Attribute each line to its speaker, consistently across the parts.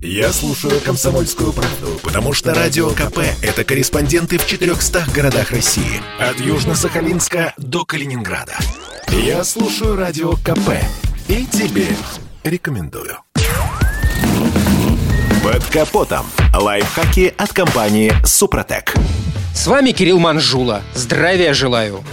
Speaker 1: Я слушаю «Комсомольскую правду», потому что «Радио КП» — это корреспонденты в 400 городах России. От Южно-Сахалинска до Калининграда. Я слушаю «Радио КП» и тебе рекомендую. Под капотом. Лайфхаки от компании «Супротек».
Speaker 2: С вами Кирилл Манжула. Здравия желаю.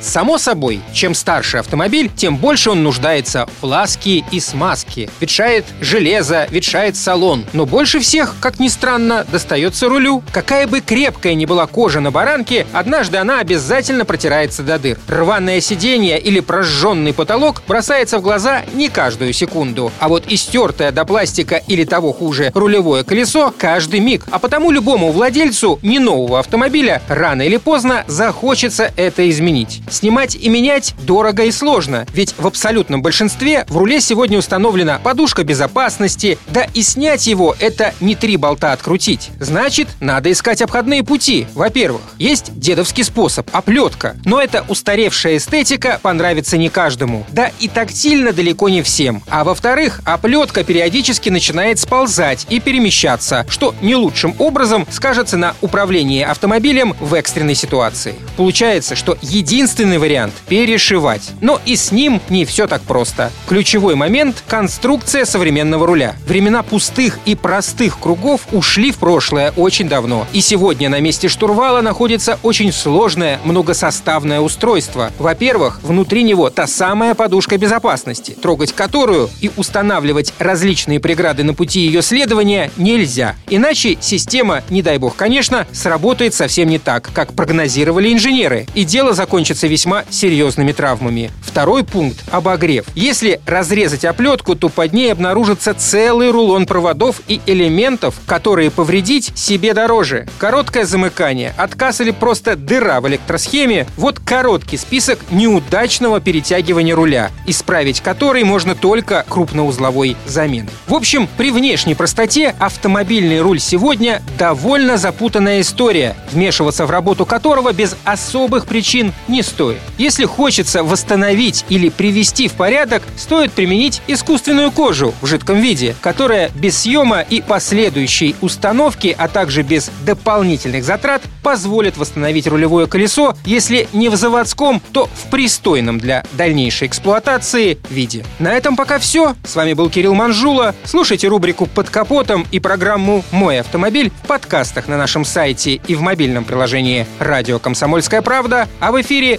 Speaker 2: Само собой, чем старше автомобиль, тем больше он нуждается в ласке и смазке. Ветшает железо, ветшает салон. Но больше всех, как ни странно, достается рулю. Какая бы крепкая ни была кожа на баранке, однажды она обязательно протирается до дыр. Рваное сиденье или прожженный потолок бросается в глаза не каждую секунду. А вот истертое до пластика или того хуже рулевое колесо каждый миг. А потому любому владельцу не нового автомобиля рано или поздно захочется это изменить. Снимать и менять дорого и сложно, ведь в абсолютном большинстве в руле сегодня установлена подушка безопасности, да и снять его — это не три болта открутить. Значит, надо искать обходные пути. Во-первых, есть дедовский способ — оплетка. Но эта устаревшая эстетика понравится не каждому. Да и тактильно далеко не всем. А во-вторых, оплетка периодически начинает сползать и перемещаться, что не лучшим образом скажется на управлении автомобилем в экстренной ситуации. Получается, что единственный единственный вариант – перешивать. Но и с ним не все так просто. Ключевой момент – конструкция современного руля. Времена пустых и простых кругов ушли в прошлое очень давно. И сегодня на месте штурвала находится очень сложное многосоставное устройство. Во-первых, внутри него та самая подушка безопасности, трогать которую и устанавливать различные преграды на пути ее следования нельзя. Иначе система, не дай бог, конечно, сработает совсем не так, как прогнозировали инженеры. И дело закончится весьма серьезными травмами. Второй пункт – обогрев. Если разрезать оплетку, то под ней обнаружится целый рулон проводов и элементов, которые повредить себе дороже. Короткое замыкание, отказ или просто дыра в электросхеме – вот короткий список неудачного перетягивания руля, исправить который можно только крупноузловой заменой. В общем, при внешней простоте автомобильный руль сегодня довольно запутанная история, вмешиваться в работу которого без особых причин не стоит стоит. Если хочется восстановить или привести в порядок, стоит применить искусственную кожу в жидком виде, которая без съема и последующей установки, а также без дополнительных затрат, позволит восстановить рулевое колесо, если не в заводском, то в пристойном для дальнейшей эксплуатации виде. На этом пока все. С вами был Кирилл Манжула. Слушайте рубрику «Под капотом» и программу «Мой автомобиль» в подкастах на нашем сайте и в мобильном приложении «Радио Комсомольская правда», а в эфире